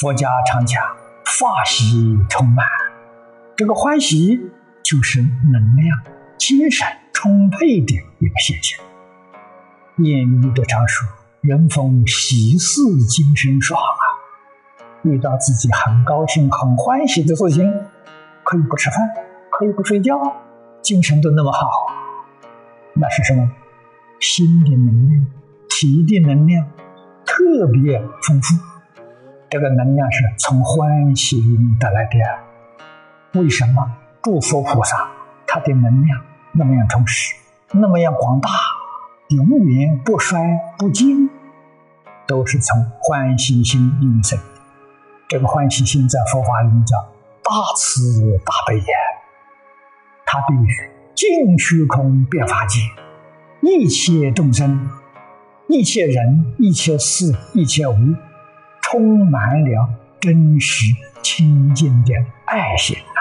佛家常讲法喜充满，这个欢喜就是能量、精神充沛的一个现象。谚语的常说：“人逢喜事精神爽啊！”遇到自己很高兴、很欢喜的事情，可以不吃饭，可以不睡觉，精神都那么好，那是什么？心的能量、体的能量特别丰富。这个能量是从欢喜得来的。为什么诸佛菩萨他的能量那么样充实，那么样广大，永远不衰不尽，都是从欢喜心引生的。这个欢喜心在佛法里面叫大慈大悲呀，它对于尽虚空变法界一切众生、一切人、一切事、一切物。充满了真实清净的爱心呐，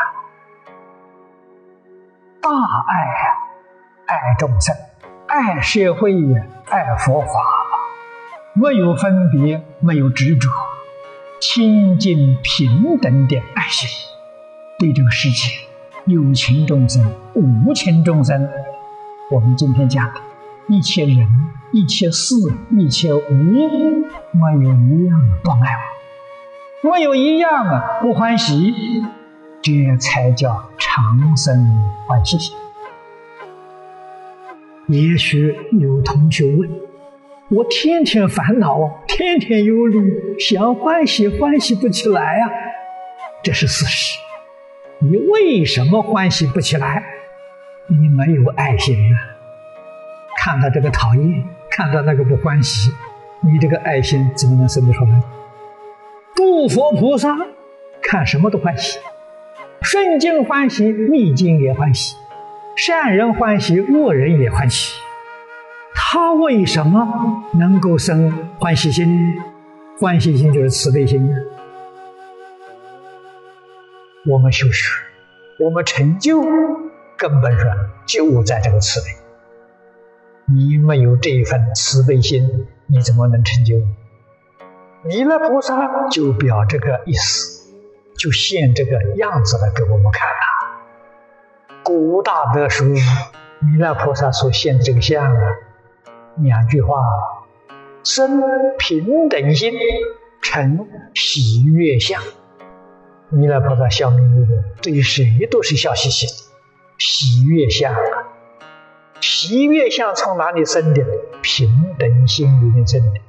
大爱啊，爱众生，爱社会呀，爱佛法，没有分别，没有执着，清净平等的爱心，对这个世界有情众生、无情众生，我们今天讲一切人、一切事、一切物。没有一样不爱我，没有一样不欢喜，这才叫长生欢喜。也许有同学问：我天天烦恼，天天忧虑，想欢喜欢喜不起来呀？这是事实。你为什么欢喜不起来？你没有爱心啊！看到这个讨厌，看到那个不欢喜。你这个爱心怎么能生得出来？诸佛菩萨看什么都欢喜，顺境欢喜，逆境也欢喜，善人欢喜，恶人也欢喜。他为什么能够生欢喜心？欢喜心就是慈悲心。我们修学，我们成就，根本上就在这个慈悲。你没有这一份慈悲心。你怎么能成就？弥勒菩萨就表这个意思，就现这个样子来给我们看呐。古大德说，弥勒菩萨所现这个相啊，两句话：生平等心，成喜悦相。弥勒菩萨笑眯眯的，对谁都是笑嘻嘻，喜悦相啊。喜悦相从哪里生的？平等心里面生的，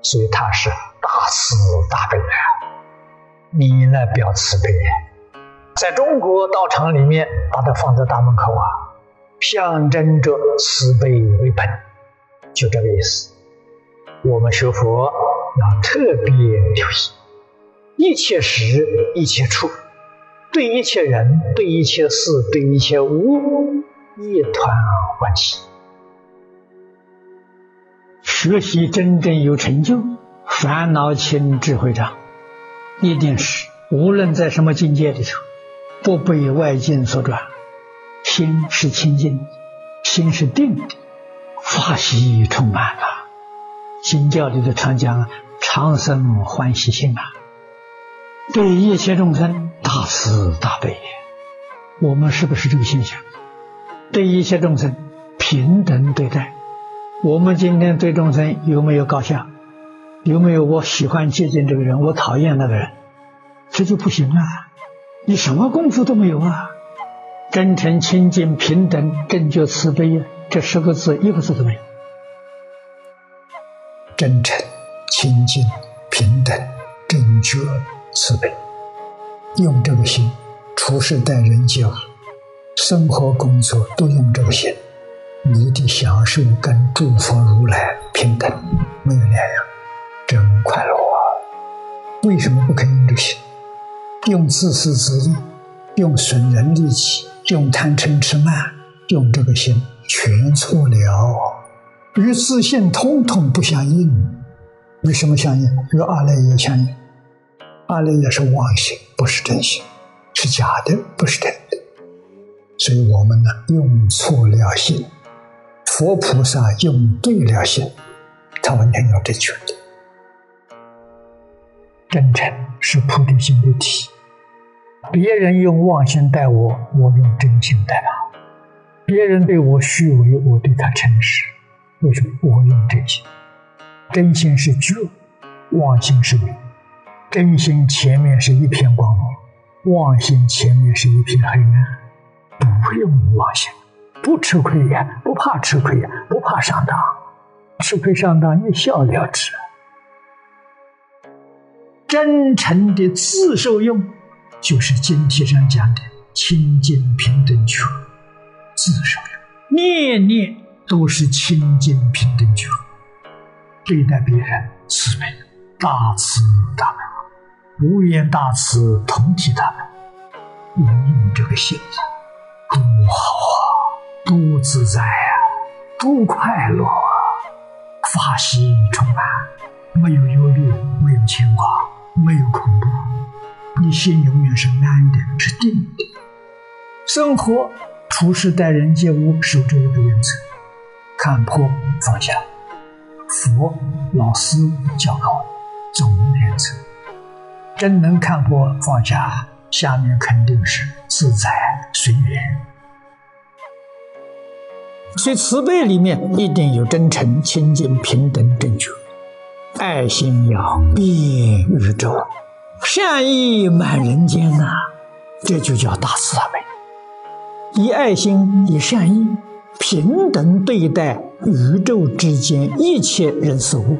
所以他是大慈大悲啊！弥勒表慈悲，在中国道场里面把它放在大门口啊，象征着慈悲为本，就这个意思。我们学佛要特别留意，一切时一切处，对一切人、对一切事、对一切物，一团欢喜。学习真正有成就，烦恼轻，智慧长，一定是无论在什么境界里头，不被外境所转，心是清净，心是定的，法喜充满了。经教里的常讲长生欢喜心啊，对一切众生大慈大悲。我们是不是这个现象？对一切众生平等对待。我们今天对众生有没有高下？有没有我喜欢接近这个人，我讨厌那个人？这就不行啊！你什么功夫都没有啊！真诚、清净、平等、正觉、慈悲呀，这十个字一个字都没有。真诚、清净、平等、正觉、慈悲，用这个心处事待人接物，生活工作都用这个心。你的享受跟诸佛如来平等，没有两样，真快乐啊！为什么不肯用这个心？用自私自利，用损人利己，用贪嗔痴慢，用这个心全错了，与自信通通不相应。为什么相应？与阿赖耶相应。阿赖耶是妄心，不是真心，是假的，不是真的。所以我们呢，用错了心。佛菩萨用对了心，他完全要正确的。真诚是菩提心的体。别人用妄心待我，我用真心待他；别人对我虚伪，我对他诚实。为什么？我用真心。真心是觉，妄心是伪。真心前面是一片光明，妄心前面是一片黑暗。不用妄想，不吃亏呀，不怕吃亏呀，不怕上当。吃亏上当一笑了之。真诚的自受用，就是经题上讲的清净平等觉。自受用，念念都是清净平等觉。对待别人慈悲，大慈大悲，无缘大慈，同体大悲。用这个心，多好啊，多自在啊，多快乐啊，法喜充满，没有忧虑，没有牵挂，没有恐怖，你心永远是安的，是定的。生活处事待人接物，守这一个原则：看破放下。佛老师教导总原则，真能看破放下，下面肯定是自在随缘。所以慈悲里面一定有真诚、清净、平等、正觉，爱心要遍宇宙，善意满人间呐，这就叫大慈悲。以爱心，以善意。平等对待宇宙之间一切人事物，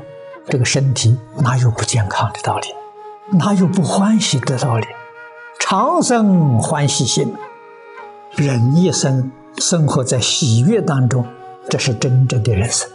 这个身体哪有不健康的道理？哪有不欢喜的道理？长生欢喜心，人一生生活在喜悦当中，这是真正的人生。